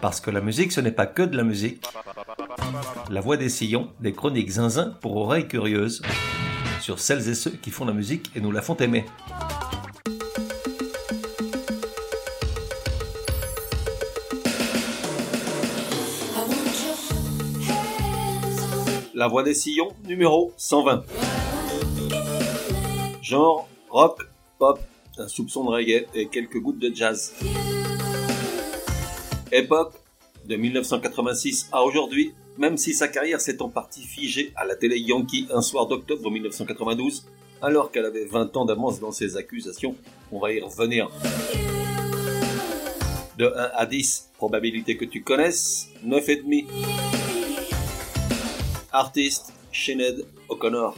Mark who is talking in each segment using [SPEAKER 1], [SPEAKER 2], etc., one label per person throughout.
[SPEAKER 1] Parce que la musique, ce n'est pas que de la musique. La voix des sillons, des chroniques zinzin pour oreilles curieuses, sur celles et ceux qui font la musique et nous la font aimer. La voix des sillons, numéro 120. Genre rock, pop, un soupçon de reggae et quelques gouttes de jazz. Époque de 1986 à aujourd'hui, même si sa carrière s'est en partie figée à la télé Yankee un soir d'octobre 1992, alors qu'elle avait 20 ans d'avance dans ses accusations, on va y revenir. De 1 à 10, probabilité que tu connaisses, 9,5. Artiste, Sinead O'Connor.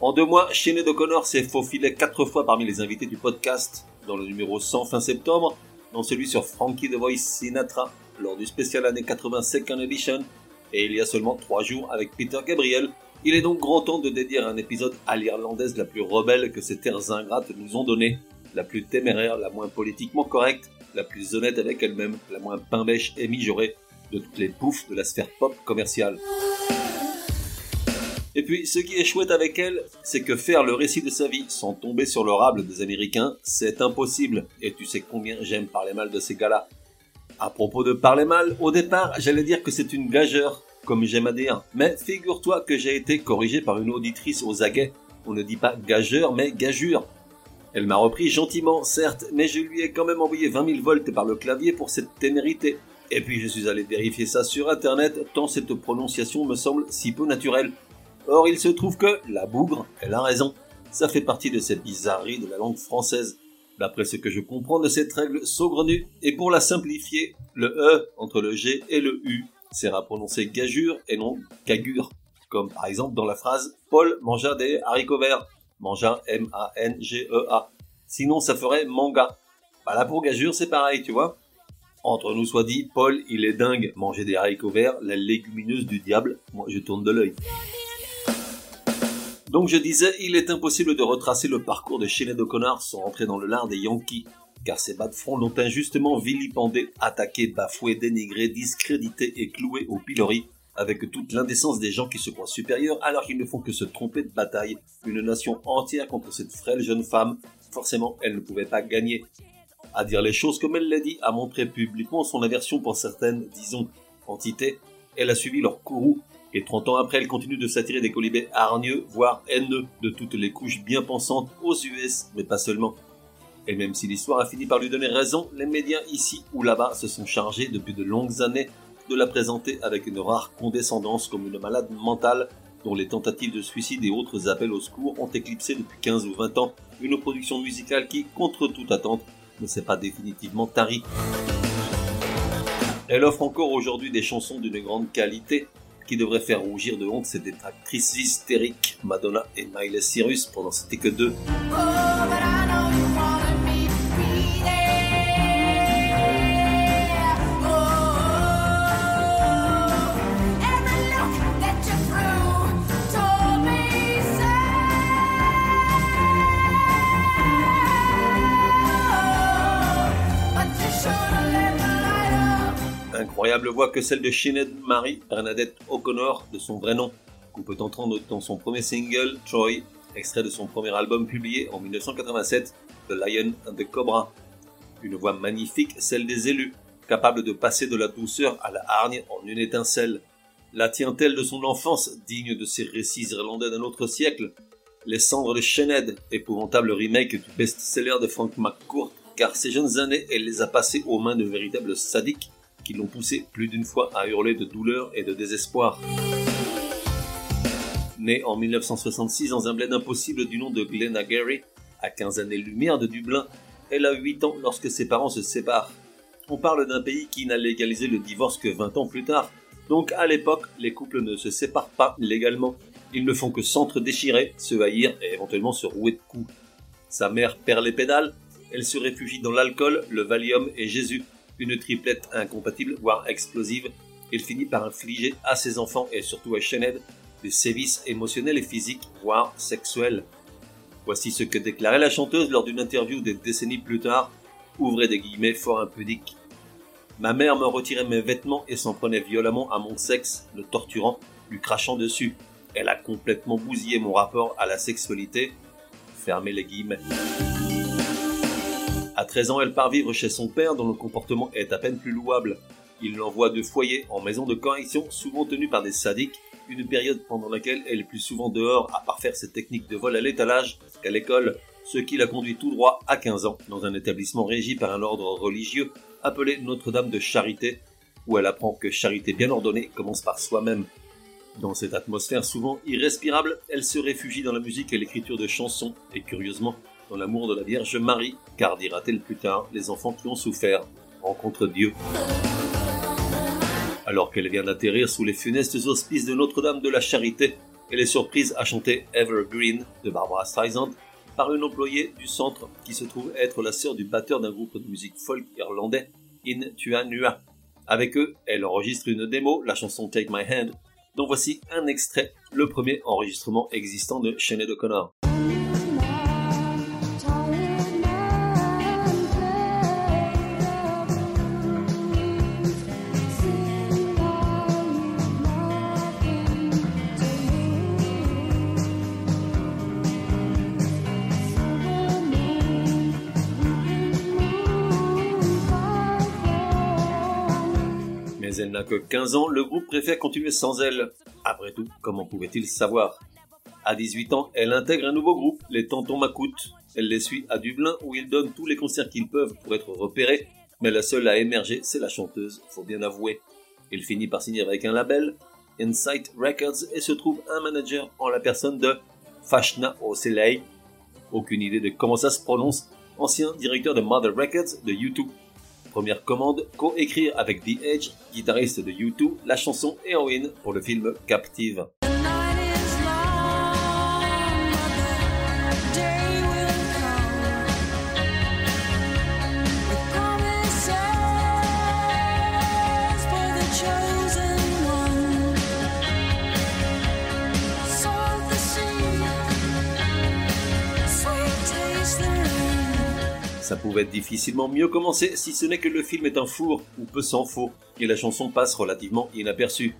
[SPEAKER 1] En deux mois, Sinead O'Connor s'est faufilé quatre fois parmi les invités du podcast, dans le numéro 100 fin septembre, dans celui sur Frankie the Voice Sinatra, lors du spécial année 82 nd Edition, et il y a seulement trois jours avec Peter Gabriel. Il est donc grand temps de dédier un épisode à l'irlandaise la plus rebelle que ces terres ingrates nous ont donné, la plus téméraire, la moins politiquement correcte, la plus honnête avec elle-même, la moins pain-bêche et mijaurée de toutes les bouffes de la sphère pop commerciale. Et puis, ce qui est chouette avec elle, c'est que faire le récit de sa vie sans tomber sur le rable des Américains, c'est impossible. Et tu sais combien j'aime parler mal de ces gars-là. À propos de parler mal, au départ, j'allais dire que c'est une gageure, comme j'aime à dire. Mais figure-toi que j'ai été corrigé par une auditrice aux aguets. On ne dit pas gageur, mais gageure. Elle m'a repris gentiment, certes, mais je lui ai quand même envoyé 20 000 volts par le clavier pour cette témérité. Et puis je suis allé vérifier ça sur internet, tant cette prononciation me semble si peu naturelle. Or, il se trouve que la bougre, elle a raison. Ça fait partie de cette bizarrerie de la langue française. D'après ce que je comprends de cette règle saugrenue, et pour la simplifier, le E entre le G et le U sert à prononcer gageure et non gagure. Comme par exemple dans la phrase Paul mangea des haricots verts. Mangea M-A-N-G-E-A. Sinon, ça ferait manga. Bah là, pour gageure, c'est pareil, tu vois. Entre nous soit dit, Paul, il est dingue. Manger des haricots verts, la légumineuse du diable. Moi, je tourne de l'œil. Donc je disais, il est impossible de retracer le parcours de Sinead O'Connor sans rentrer dans le lard des Yankees, car ces bas de front l'ont injustement vilipendé, attaqué, bafoué, dénigré, discrédité et cloué au pilori, avec toute l'indécence des gens qui se croient supérieurs alors qu'ils ne font que se tromper de bataille, une nation entière contre cette frêle jeune femme, forcément elle ne pouvait pas gagner. À dire les choses comme elle l'a dit, à montrer publiquement son aversion pour certaines, disons, entités, elle a suivi leur courroux et 30 ans après, elle continue de s'attirer des colibés hargneux, voire haineux, de toutes les couches bien pensantes aux US, mais pas seulement. Et même si l'histoire a fini par lui donner raison, les médias ici ou là-bas se sont chargés depuis de longues années de la présenter avec une rare condescendance comme une malade mentale dont les tentatives de suicide et autres appels au secours ont éclipsé depuis 15 ou 20 ans une production musicale qui, contre toute attente, ne s'est pas définitivement tarie. Elle offre encore aujourd'hui des chansons d'une grande qualité, qui devrait faire rougir de honte ces détractrices hystériques, Madonna et Miley Cyrus, pendant c'était que deux. Incroyable voix que celle de Sinead Marie Bernadette O'Connor, de son vrai nom, qu'on peut entendre dans son premier single, Troy, extrait de son premier album publié en 1987, The Lion and the Cobra. Une voix magnifique, celle des élus, capable de passer de la douceur à la hargne en une étincelle. La tient-elle de son enfance, digne de ces récits irlandais d'un autre siècle Les cendres de Sinead, épouvantable remake du best-seller de Frank McCourt, car ces jeunes années, elle les a passées aux mains de véritables sadiques qui l'ont poussé plus d'une fois à hurler de douleur et de désespoir. Née en 1966 dans un bled impossible du nom de Glenagary, à 15 années-lumière de Dublin, elle a 8 ans lorsque ses parents se séparent. On parle d'un pays qui n'a légalisé le divorce que 20 ans plus tard, donc à l'époque, les couples ne se séparent pas légalement. Ils ne font que s'entre-déchirer, se haïr et éventuellement se rouer de coups. Sa mère perd les pédales, elle se réfugie dans l'alcool, le Valium et Jésus, une triplette incompatible, voire explosive, il finit par infliger à ses enfants et surtout à Sinead des sévices émotionnels et physiques, voire sexuels. Voici ce que déclarait la chanteuse lors d'une interview des décennies plus tard, ouvrez des guillemets fort impudiques. Ma mère me retirait mes vêtements et s'en prenait violemment à mon sexe, le torturant, lui crachant dessus. Elle a complètement bousillé mon rapport à la sexualité. Fermez les guillemets. À 13 ans, elle part vivre chez son père dont le comportement est à peine plus louable. Il l'envoie de foyer en maison de correction, souvent tenue par des sadiques, une période pendant laquelle elle est plus souvent dehors à parfaire ses techniques de vol à l'étalage qu'à l'école, ce qui la conduit tout droit à 15 ans dans un établissement régi par un ordre religieux appelé Notre-Dame de Charité, où elle apprend que charité bien ordonnée commence par soi-même. Dans cette atmosphère souvent irrespirable, elle se réfugie dans la musique et l'écriture de chansons, et curieusement, dans l'amour de la Vierge Marie, car dira-t-elle plus tard, les enfants qui ont souffert rencontrent Dieu. Alors qu'elle vient d'atterrir sous les funestes auspices de Notre-Dame de la Charité, elle est surprise à chanter Evergreen de Barbara Streisand par une employée du centre qui se trouve être la sœur du batteur d'un groupe de musique folk irlandais, In Tuanua. Avec eux, elle enregistre une démo, la chanson Take My Hand, dont voici un extrait, le premier enregistrement existant de Sinead O'Connor. Elle n'a que 15 ans, le groupe préfère continuer sans elle. Après tout, comment pouvait-il savoir? À 18 ans, elle intègre un nouveau groupe, les Tontons Macoutes. Elle les suit à Dublin où ils donnent tous les concerts qu'ils peuvent pour être repérés, mais la seule à émerger, c'est la chanteuse, faut bien avouer. Il finit par signer avec un label, Insight Records, et se trouve un manager en la personne de Fashna Oseley. Aucune idée de comment ça se prononce, ancien directeur de Mother Records de YouTube. Première commande, co-écrire avec The Edge, guitariste de U2, la chanson Heroine pour le film Captive. Ça pouvait difficilement mieux commencer si ce n'est que le film est un four ou peu s'en faut et la chanson passe relativement inaperçue.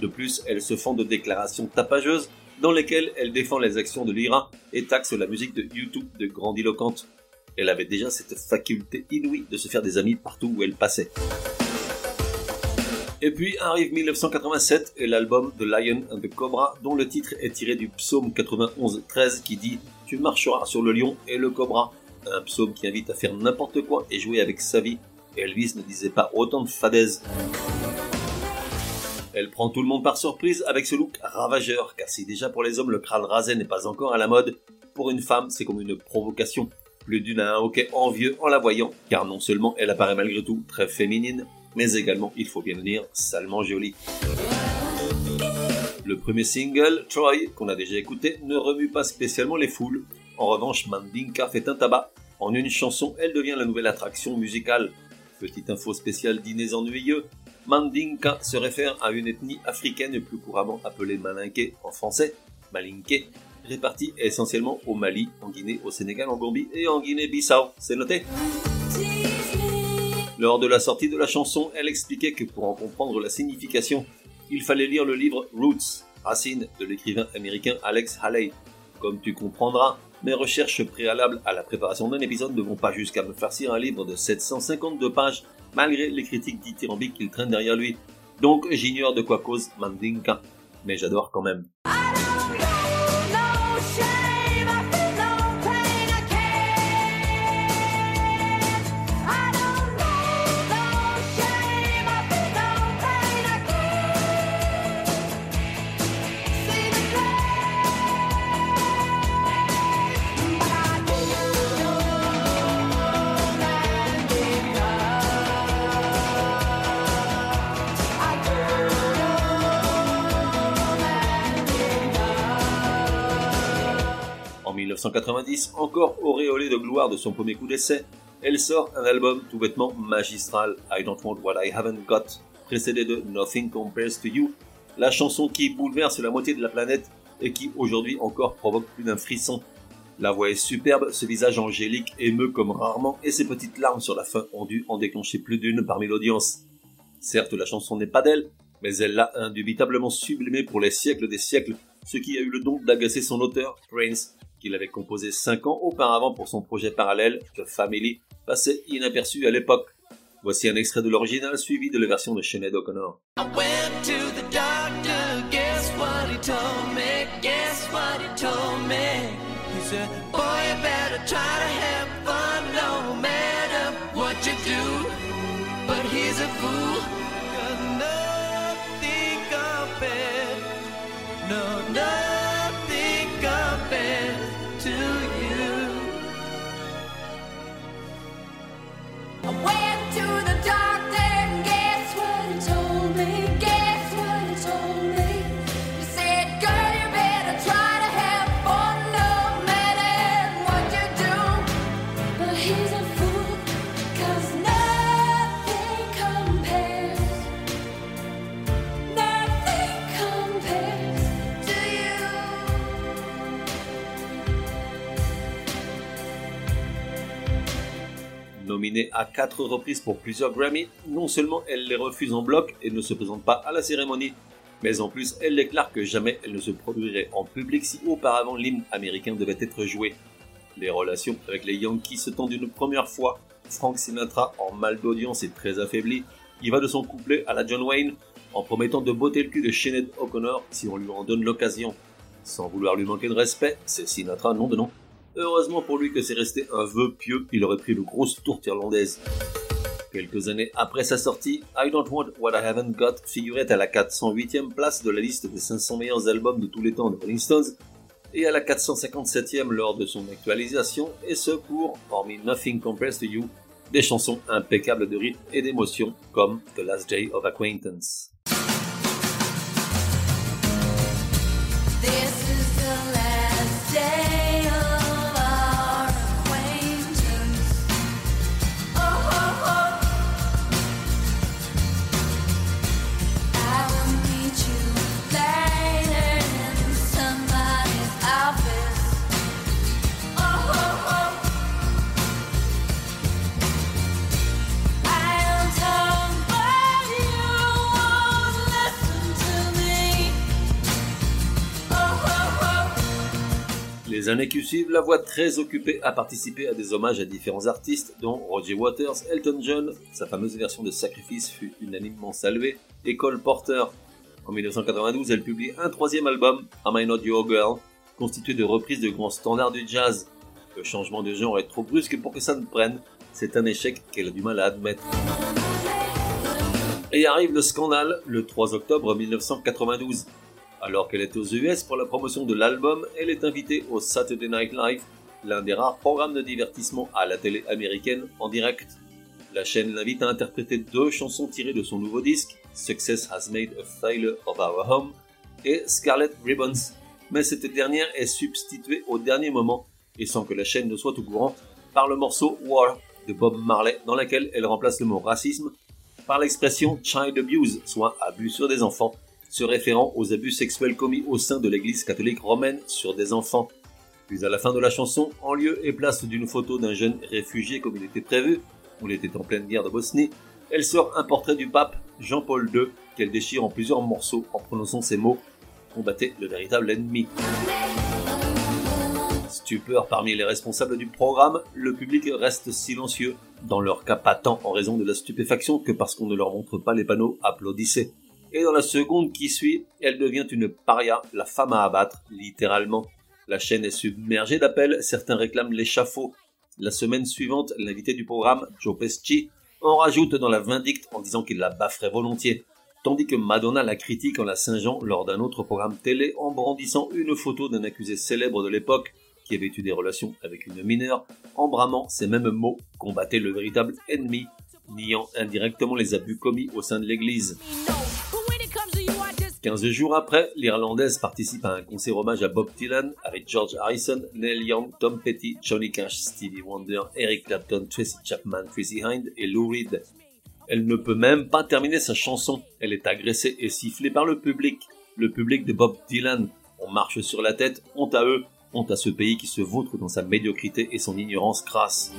[SPEAKER 1] De plus, elle se font de déclarations tapageuses dans lesquelles elle défend les actions de l'IRA et taxe la musique de YouTube de grandiloquente. Elle avait déjà cette faculté inouïe de se faire des amis partout où elle passait. Et puis arrive 1987 et l'album The Lion and the Cobra, dont le titre est tiré du psaume 91-13 qui dit Tu marcheras sur le lion et le cobra, un psaume qui invite à faire n'importe quoi et jouer avec sa vie. Elvis ne disait pas autant de fadaises. Elle prend tout le monde par surprise avec ce look ravageur, car si déjà pour les hommes le crâne rasé n'est pas encore à la mode, pour une femme c'est comme une provocation. Plus d'une a un hoquet envieux en la voyant, car non seulement elle apparaît malgré tout très féminine, mais également, il faut bien le dire, salement jolie. Le premier single, Troy, qu'on a déjà écouté, ne remue pas spécialement les foules, en revanche, Mandinka fait un tabac. En une chanson, elle devient la nouvelle attraction musicale. Petite info spéciale dîners ennuyeux, Mandinka se réfère à une ethnie africaine plus couramment appelée Malinké en français, Malinké, répartie essentiellement au Mali, en Guinée, au Sénégal, en Gambie et en Guinée-Bissau. C'est noté Lors de la sortie de la chanson, elle expliquait que pour en comprendre la signification, il fallait lire le livre Roots, Racine de l'écrivain américain Alex Haley. Comme tu comprendras, mes recherches préalables à la préparation d'un épisode ne vont pas jusqu'à me farcir un livre de 752 pages, malgré les critiques dithyrambiques qu'il traîne derrière lui. Donc j'ignore de quoi cause Mandinka, mais j'adore quand même. 1990, encore auréolée de gloire de son premier coup d'essai, elle sort un album tout bêtement magistral, I Don't Want What I Haven't Got, précédé de Nothing Compares to You, la chanson qui bouleverse la moitié de la planète et qui aujourd'hui encore provoque plus d'un frisson. La voix est superbe, ce visage angélique émeut comme rarement et ses petites larmes sur la fin ont dû en déclencher plus d'une parmi l'audience. Certes, la chanson n'est pas d'elle, mais elle l'a indubitablement sublimée pour les siècles des siècles, ce qui a eu le don d'agacer son auteur, Prince, qu'il avait composé cinq ans auparavant pour son projet parallèle, The Family, passé inaperçu à l'époque. Voici un extrait de l'original suivi de la version de Sinead O'Connor. Nominée à quatre reprises pour plusieurs Grammy, non seulement elle les refuse en bloc et ne se présente pas à la cérémonie, mais en plus elle déclare que jamais elle ne se produirait en public si auparavant l'hymne américain devait être joué. Les relations avec les Yankees se tendent une première fois. Frank Sinatra, en mal d'audience et très affaibli, y va de son couplet à la John Wayne en promettant de botter le cul de Sinead O'Connor si on lui en donne l'occasion. Sans vouloir lui manquer de respect, c'est Sinatra, nom de nom. Heureusement pour lui que c'est resté un vœu pieux, il aurait pris de grosses tourtes irlandaises. Quelques années après sa sortie, I Don't Want What I Haven't Got figurait à la 408e place de la liste des 500 meilleurs albums de tous les temps de Rolling Stones et à la 457e lors de son actualisation, et ce pour, hormis Nothing Compares to You, des chansons impeccables de rythme et d'émotion comme The Last Day of Acquaintance. Les années qui suivent, la voix très occupée à participer à des hommages à différents artistes, dont Roger Waters, Elton John, sa fameuse version de Sacrifice fut unanimement saluée, et Cole Porter. En 1992, elle publie un troisième album, Am I Not Your Girl, constitué de reprises de grands standards du jazz. Le changement de genre est trop brusque pour que ça ne prenne, c'est un échec qu'elle a du mal à admettre. Et arrive le scandale le 3 octobre 1992. Alors qu'elle est aux US pour la promotion de l'album, elle est invitée au Saturday Night Live, l'un des rares programmes de divertissement à la télé américaine en direct. La chaîne l'invite à interpréter deux chansons tirées de son nouveau disque, Success Has Made a Failure of Our Home et Scarlet Ribbons. Mais cette dernière est substituée au dernier moment, et sans que la chaîne ne soit au courant, par le morceau War de Bob Marley, dans laquelle elle remplace le mot racisme par l'expression child abuse, soit abus sur des enfants, se référant aux abus sexuels commis au sein de l'église catholique romaine sur des enfants. Puis à la fin de la chanson, en lieu et place d'une photo d'un jeune réfugié comme il était prévu, il était en pleine guerre de Bosnie, elle sort un portrait du pape Jean-Paul II qu'elle déchire en plusieurs morceaux en prononçant ces mots combattez le véritable ennemi. Stupeur parmi les responsables du programme, le public reste silencieux, dans leur cas pas tant en raison de la stupéfaction que parce qu'on ne leur montre pas les panneaux applaudissez. Et dans la seconde qui suit, elle devient une paria, la femme à abattre, littéralement. La chaîne est submergée d'appels, certains réclament l'échafaud. La semaine suivante, l'invité du programme, Joe Pesci, en rajoute dans la vindicte en disant qu'il la bafferait volontiers, tandis que Madonna la critique en la Saint-Jean lors d'un autre programme télé en brandissant une photo d'un accusé célèbre de l'époque qui avait eu des relations avec une mineure, en bramant ces mêmes mots combattait le véritable ennemi, niant indirectement les abus commis au sein de l'église. 15 jours après, l'Irlandaise participe à un concert hommage à Bob Dylan avec George Harrison, Neil Young, Tom Petty, Johnny Cash, Stevie Wonder, Eric Clapton, Tracy Chapman, Tracy Hind et Lou Reed. Elle ne peut même pas terminer sa chanson. Elle est agressée et sifflée par le public. Le public de Bob Dylan. On marche sur la tête, honte à eux. Honte à ce pays qui se vautre dans sa médiocrité et son ignorance crasse.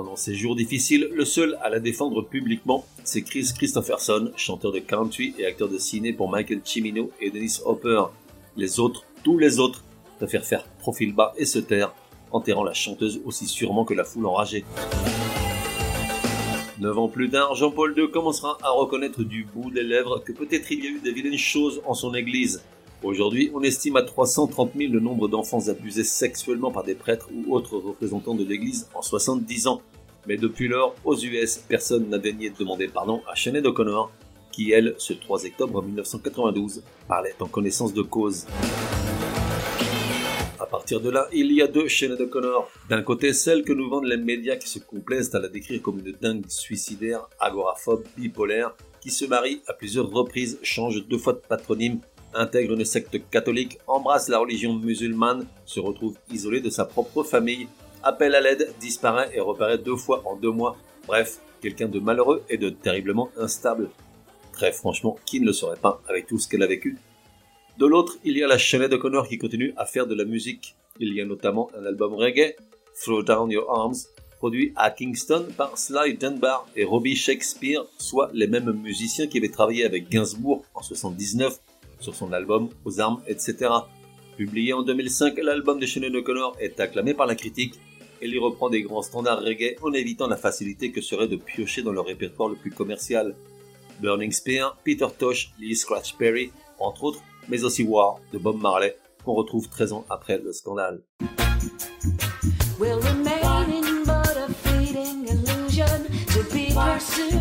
[SPEAKER 1] Pendant ces jours difficiles, le seul à la défendre publiquement, c'est Chris Christopherson, chanteur de country et acteur de ciné pour Michael Cimino et Dennis Hopper. Les autres, tous les autres, préfèrent faire profil bas et se taire, enterrant la chanteuse aussi sûrement que la foule enragée. Neuf ans plus tard, Jean-Paul II commencera à reconnaître du bout des lèvres que peut-être il y a eu de vilaines choses en son église. Aujourd'hui, on estime à 330 000 le nombre d'enfants abusés sexuellement par des prêtres ou autres représentants de l'église en 70 ans. Mais depuis lors, aux US, personne n'a daigné demander pardon à Sinead O'Connor, qui elle, ce 3 octobre 1992, parlait en connaissance de cause. À partir de là, il y a deux Sinead O'Connor. D'un côté, celle que nous vendent les médias qui se complaisent à la décrire comme une dingue suicidaire, agoraphobe, bipolaire, qui se marie à plusieurs reprises, change deux fois de patronyme, intègre une secte catholique, embrasse la religion musulmane, se retrouve isolée de sa propre famille, appelle à l'aide, disparaît et reparaît deux fois en deux mois. Bref, quelqu'un de malheureux et de terriblement instable. Très franchement, qui ne le saurait pas avec tout ce qu'elle a vécu? De l'autre, il y a la Sinead O'Connor qui continue à faire de la musique. Il y a notamment un album reggae, Throw Down Your Arms, produit à Kingston par Sly Dunbar et Robbie Shakespeare, soit les mêmes musiciens qui avaient travaillé avec Gainsbourg en 79 sur son album Aux armes, etc. Publié en 2005, l'album de Sinead O'Connor est acclamé par la critique et lui reprend des grands standards reggae en évitant la facilité que serait de piocher dans le répertoire le plus commercial. Burning Spear, Peter Tosh, Lee Scratch Perry, entre autres, mais aussi War de Bob Marley, qu'on retrouve 13 ans après le scandale.
[SPEAKER 2] will remain in but a fleeting illusion to be pursued,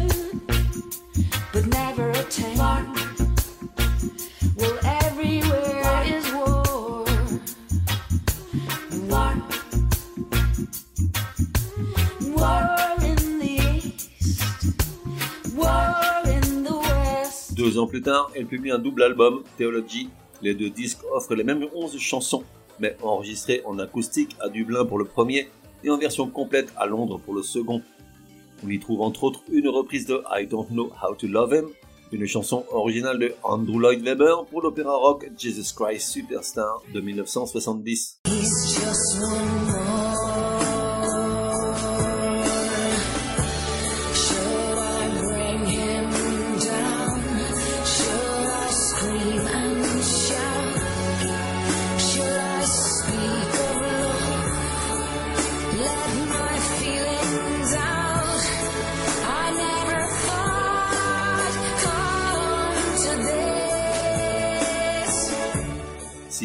[SPEAKER 1] Deux ans plus tard, elle publie un double album, Theology. Les deux disques offrent les mêmes 11 chansons, mais enregistrées en acoustique à Dublin pour le premier et en version complète à Londres pour le second. On y trouve entre autres une reprise de I Don't Know How to Love Him, une chanson originale de Andrew Lloyd Webber pour l'opéra rock Jesus Christ Superstar de 1970.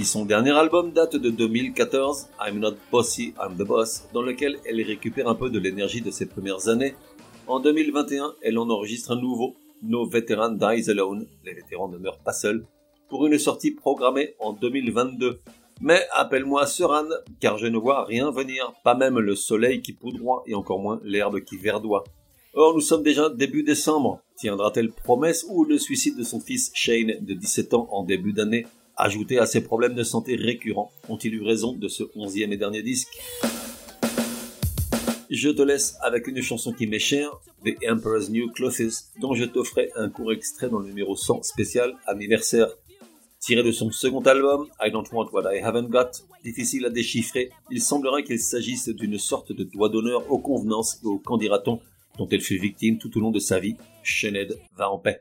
[SPEAKER 1] Son dernier album date de 2014, I'm Not Bossy, I'm the Boss, dans lequel elle récupère un peu de l'énergie de ses premières années, en 2021, elle en enregistre un nouveau, No Veteran Dies Alone, les vétérans ne meurent pas seuls, pour une sortie programmée en 2022. Mais appelle-moi Seran, car je ne vois rien venir, pas même le soleil qui poudroie et encore moins l'herbe qui verdoie. Or, nous sommes déjà début décembre. Tiendra-t-elle promesse ou le suicide de son fils Shane de 17 ans en début d'année, ajouté à ses problèmes de santé récurrents, ont-ils eu raison de ce onzième et dernier disque? Je te laisse avec une chanson qui m'est chère, The Emperor's New Clothes, dont je t'offrais un court extrait dans le numéro 100 spécial anniversaire. Tiré de son second album, I Don't Want What I Haven't Got, difficile à déchiffrer, il semblerait qu'il s'agisse d'une sorte de doigt d'honneur aux convenances et aux candidatons dont elle fut victime tout au long de sa vie. Sinead va en paix.